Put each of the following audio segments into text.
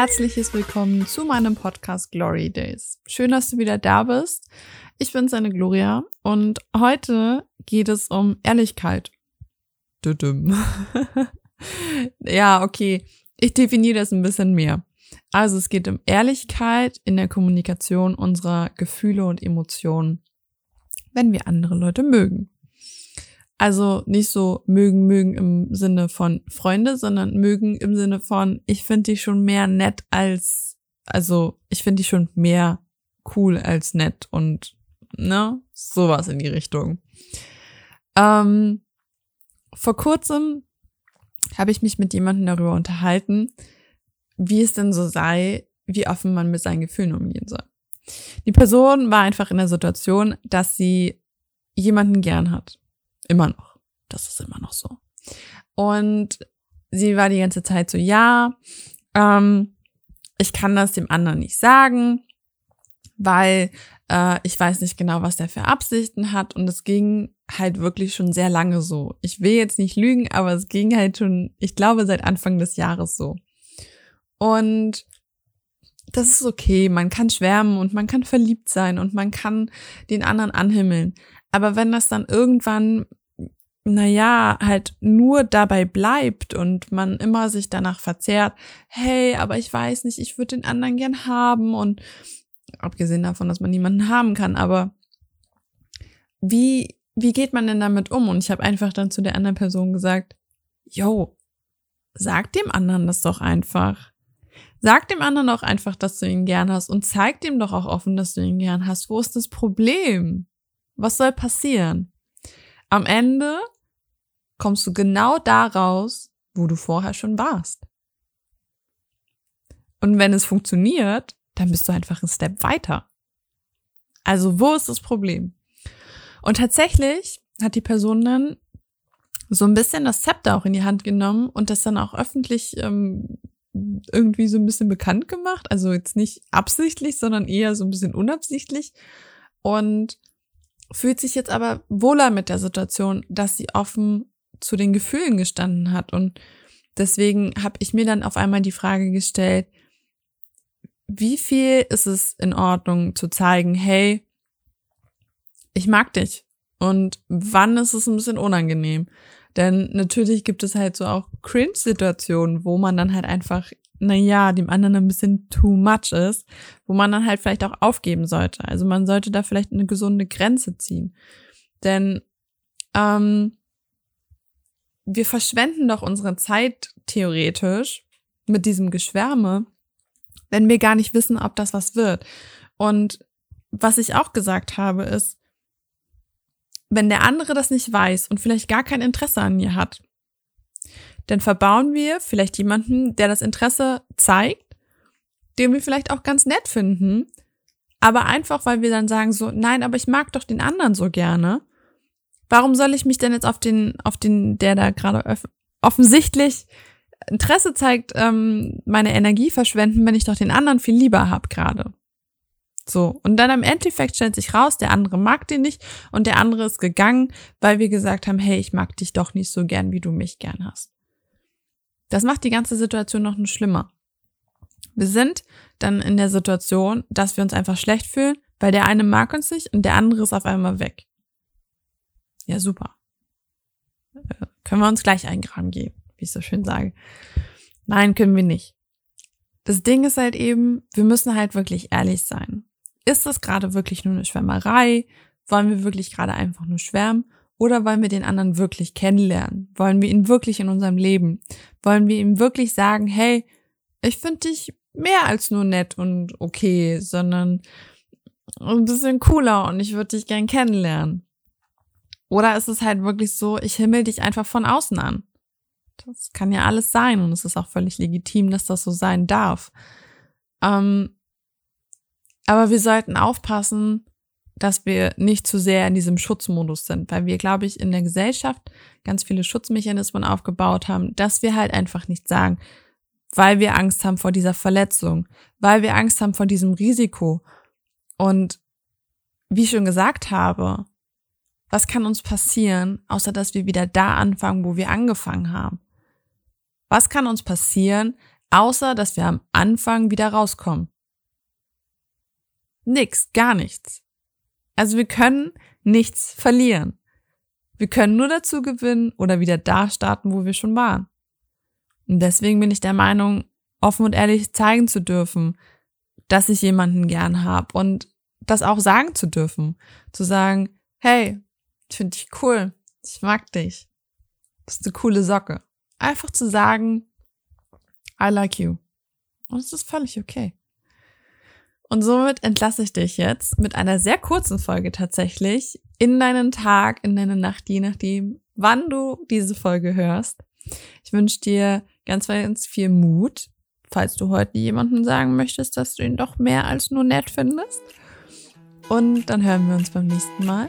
herzliches Willkommen zu meinem Podcast Glory Days. Schön, dass du wieder da bist. Ich bin seine Gloria und heute geht es um Ehrlichkeit. ja, okay. Ich definiere das ein bisschen mehr. Also es geht um Ehrlichkeit in der Kommunikation unserer Gefühle und Emotionen, wenn wir andere Leute mögen. Also nicht so mögen, mögen im Sinne von Freunde, sondern mögen im Sinne von, ich finde dich schon mehr nett als, also ich finde dich schon mehr cool als nett und, ne, sowas in die Richtung. Ähm, vor kurzem habe ich mich mit jemandem darüber unterhalten, wie es denn so sei, wie offen man mit seinen Gefühlen umgehen soll. Die Person war einfach in der Situation, dass sie jemanden gern hat. Immer noch. Das ist immer noch so. Und sie war die ganze Zeit so, ja, ähm, ich kann das dem anderen nicht sagen, weil äh, ich weiß nicht genau, was der für Absichten hat. Und es ging halt wirklich schon sehr lange so. Ich will jetzt nicht lügen, aber es ging halt schon, ich glaube, seit Anfang des Jahres so. Und das ist okay. Man kann schwärmen und man kann verliebt sein und man kann den anderen anhimmeln. Aber wenn das dann irgendwann, naja, halt nur dabei bleibt und man immer sich danach verzehrt, hey, aber ich weiß nicht, ich würde den anderen gern haben und abgesehen davon, dass man niemanden haben kann, aber wie, wie geht man denn damit um? Und ich habe einfach dann zu der anderen Person gesagt, yo, sag dem anderen das doch einfach. Sag dem anderen auch einfach, dass du ihn gern hast und zeig dem doch auch offen, dass du ihn gern hast. Wo ist das Problem? Was soll passieren? Am Ende kommst du genau da raus, wo du vorher schon warst. Und wenn es funktioniert, dann bist du einfach einen Step weiter. Also wo ist das Problem? Und tatsächlich hat die Person dann so ein bisschen das Zepter auch in die Hand genommen und das dann auch öffentlich ähm, irgendwie so ein bisschen bekannt gemacht. Also jetzt nicht absichtlich, sondern eher so ein bisschen unabsichtlich. Und fühlt sich jetzt aber wohler mit der Situation, dass sie offen zu den Gefühlen gestanden hat. Und deswegen habe ich mir dann auf einmal die Frage gestellt, wie viel ist es in Ordnung zu zeigen, hey, ich mag dich. Und wann ist es ein bisschen unangenehm? Denn natürlich gibt es halt so auch Cringe-Situationen, wo man dann halt einfach, na ja, dem anderen ein bisschen too much ist, wo man dann halt vielleicht auch aufgeben sollte. Also man sollte da vielleicht eine gesunde Grenze ziehen. Denn ähm, wir verschwenden doch unsere Zeit theoretisch mit diesem Geschwärme, wenn wir gar nicht wissen, ob das was wird. Und was ich auch gesagt habe, ist, wenn der andere das nicht weiß und vielleicht gar kein Interesse an ihr hat, dann verbauen wir vielleicht jemanden, der das Interesse zeigt, den wir vielleicht auch ganz nett finden, aber einfach, weil wir dann sagen so, nein, aber ich mag doch den anderen so gerne. Warum soll ich mich denn jetzt auf den, auf den, der da gerade offensichtlich Interesse zeigt, ähm, meine Energie verschwenden, wenn ich doch den anderen viel lieber hab gerade? So. Und dann im Endeffekt stellt sich raus, der andere mag den nicht und der andere ist gegangen, weil wir gesagt haben, hey, ich mag dich doch nicht so gern, wie du mich gern hast. Das macht die ganze Situation noch schlimmer. Wir sind dann in der Situation, dass wir uns einfach schlecht fühlen, weil der eine mag uns nicht und der andere ist auf einmal weg. Ja, super. Äh, können wir uns gleich eingraben geben, wie ich so schön sage. Nein, können wir nicht. Das Ding ist halt eben, wir müssen halt wirklich ehrlich sein. Ist das gerade wirklich nur eine Schwärmerei? Wollen wir wirklich gerade einfach nur schwärmen? Oder wollen wir den anderen wirklich kennenlernen? Wollen wir ihn wirklich in unserem Leben? Wollen wir ihm wirklich sagen, hey, ich finde dich mehr als nur nett und okay, sondern ein bisschen cooler und ich würde dich gern kennenlernen? Oder ist es halt wirklich so, ich himmel dich einfach von außen an? Das kann ja alles sein und es ist auch völlig legitim, dass das so sein darf. Ähm, aber wir sollten aufpassen, dass wir nicht zu sehr in diesem Schutzmodus sind, weil wir, glaube ich, in der Gesellschaft ganz viele Schutzmechanismen aufgebaut haben, dass wir halt einfach nicht sagen, weil wir Angst haben vor dieser Verletzung, weil wir Angst haben vor diesem Risiko. Und wie ich schon gesagt habe, was kann uns passieren, außer dass wir wieder da anfangen, wo wir angefangen haben? Was kann uns passieren, Außer, dass wir am Anfang wieder rauskommen. Nix, gar nichts. Also wir können nichts verlieren. Wir können nur dazu gewinnen oder wieder da starten, wo wir schon waren. Und deswegen bin ich der Meinung, offen und ehrlich zeigen zu dürfen, dass ich jemanden gern habe und das auch sagen zu dürfen. Zu sagen, hey, ich finde dich cool, ich mag dich, bist eine coole Socke. Einfach zu sagen, I like you. Und es ist völlig okay. Und somit entlasse ich dich jetzt mit einer sehr kurzen Folge tatsächlich in deinen Tag, in deine Nacht, je nachdem, wann du diese Folge hörst. Ich wünsche dir ganz, ganz viel Mut, falls du heute jemandem sagen möchtest, dass du ihn doch mehr als nur nett findest. Und dann hören wir uns beim nächsten Mal.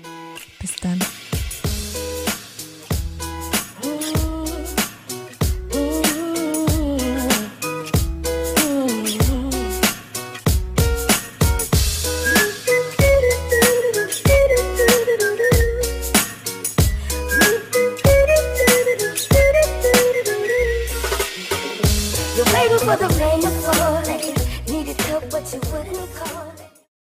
Bis dann.